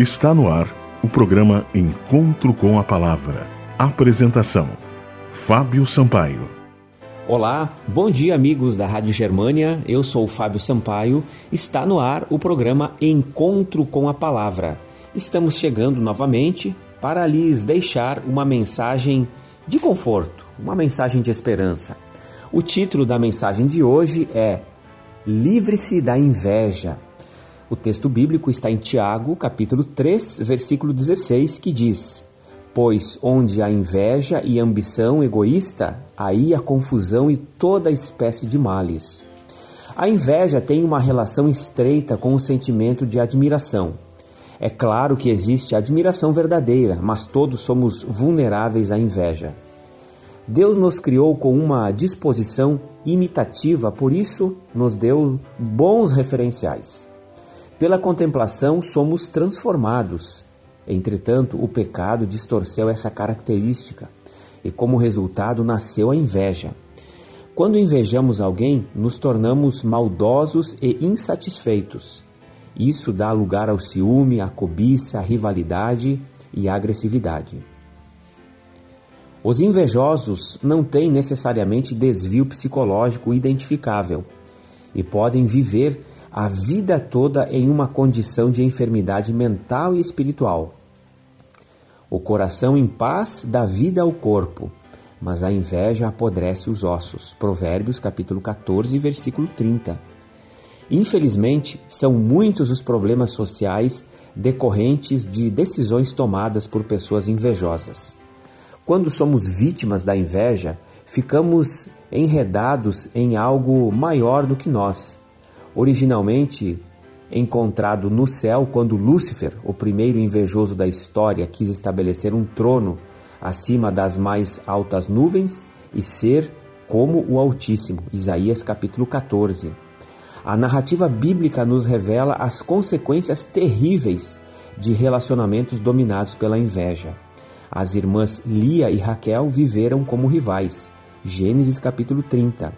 Está no ar o programa Encontro com a Palavra. Apresentação: Fábio Sampaio. Olá, bom dia, amigos da Rádio Germânia. Eu sou o Fábio Sampaio. Está no ar o programa Encontro com a Palavra. Estamos chegando novamente para lhes deixar uma mensagem de conforto, uma mensagem de esperança. O título da mensagem de hoje é Livre-se da inveja. O texto bíblico está em Tiago, capítulo 3, versículo 16, que diz: Pois onde há inveja e ambição egoísta, aí há confusão e toda espécie de males. A inveja tem uma relação estreita com o sentimento de admiração. É claro que existe admiração verdadeira, mas todos somos vulneráveis à inveja. Deus nos criou com uma disposição imitativa, por isso nos deu bons referenciais. Pela contemplação somos transformados. Entretanto, o pecado distorceu essa característica e, como resultado, nasceu a inveja. Quando invejamos alguém, nos tornamos maldosos e insatisfeitos. Isso dá lugar ao ciúme, à cobiça, à rivalidade e à agressividade. Os invejosos não têm necessariamente desvio psicológico identificável e podem viver a vida toda em uma condição de enfermidade mental e espiritual. O coração em paz dá vida ao corpo, mas a inveja apodrece os ossos. Provérbios capítulo 14, versículo 30. Infelizmente, são muitos os problemas sociais decorrentes de decisões tomadas por pessoas invejosas. Quando somos vítimas da inveja, ficamos enredados em algo maior do que nós originalmente encontrado no céu quando Lúcifer, o primeiro invejoso da história, quis estabelecer um trono acima das mais altas nuvens e ser como o Altíssimo. Isaías capítulo 14. A narrativa bíblica nos revela as consequências terríveis de relacionamentos dominados pela inveja. As irmãs Lia e Raquel viveram como rivais. Gênesis capítulo 30.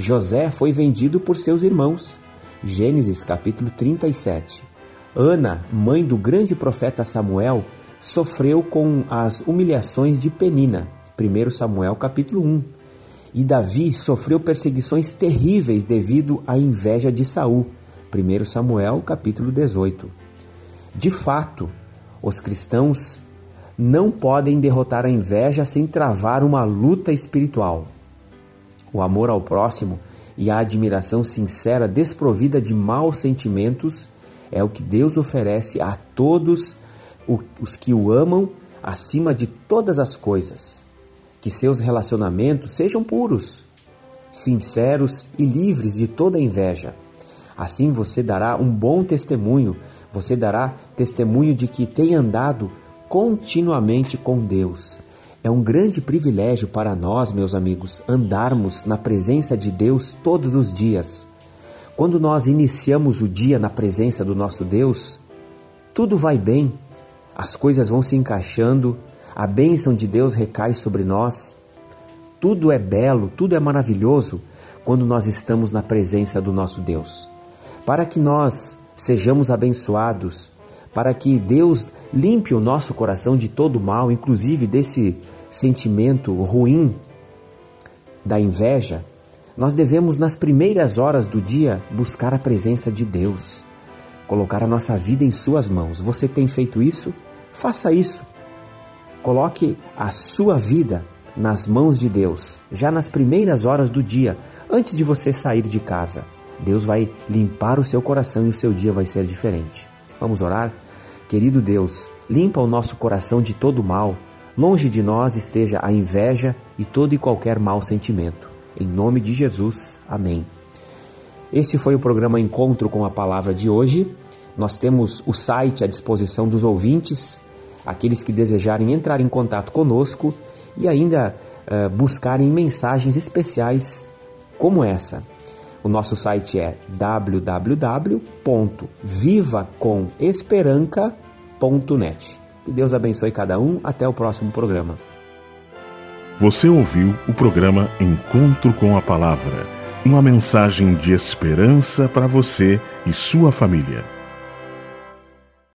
José foi vendido por seus irmãos. Gênesis capítulo 37. Ana, mãe do grande profeta Samuel, sofreu com as humilhações de Penina. 1 Samuel capítulo 1. E Davi sofreu perseguições terríveis devido à inveja de Saul. 1 Samuel capítulo 18. De fato, os cristãos não podem derrotar a inveja sem travar uma luta espiritual. O amor ao próximo e a admiração sincera, desprovida de maus sentimentos, é o que Deus oferece a todos os que o amam acima de todas as coisas. Que seus relacionamentos sejam puros, sinceros e livres de toda inveja. Assim você dará um bom testemunho, você dará testemunho de que tem andado continuamente com Deus, é um grande privilégio para nós, meus amigos, andarmos na presença de Deus todos os dias. Quando nós iniciamos o dia na presença do nosso Deus, tudo vai bem, as coisas vão se encaixando, a bênção de Deus recai sobre nós. Tudo é belo, tudo é maravilhoso quando nós estamos na presença do nosso Deus. Para que nós sejamos abençoados, para que Deus limpe o nosso coração de todo mal, inclusive desse sentimento ruim da inveja, nós devemos, nas primeiras horas do dia, buscar a presença de Deus, colocar a nossa vida em Suas mãos. Você tem feito isso? Faça isso. Coloque a sua vida nas mãos de Deus, já nas primeiras horas do dia, antes de você sair de casa. Deus vai limpar o seu coração e o seu dia vai ser diferente. Vamos orar? Querido Deus, limpa o nosso coração de todo mal Longe de nós esteja a inveja e todo e qualquer mau sentimento. Em nome de Jesus. Amém. Esse foi o programa Encontro com a Palavra de hoje. Nós temos o site à disposição dos ouvintes, aqueles que desejarem entrar em contato conosco e ainda uh, buscarem mensagens especiais como essa. O nosso site é www.vivacomesperanca.net. Que Deus abençoe cada um. Até o próximo programa. Você ouviu o programa Encontro com a Palavra uma mensagem de esperança para você e sua família.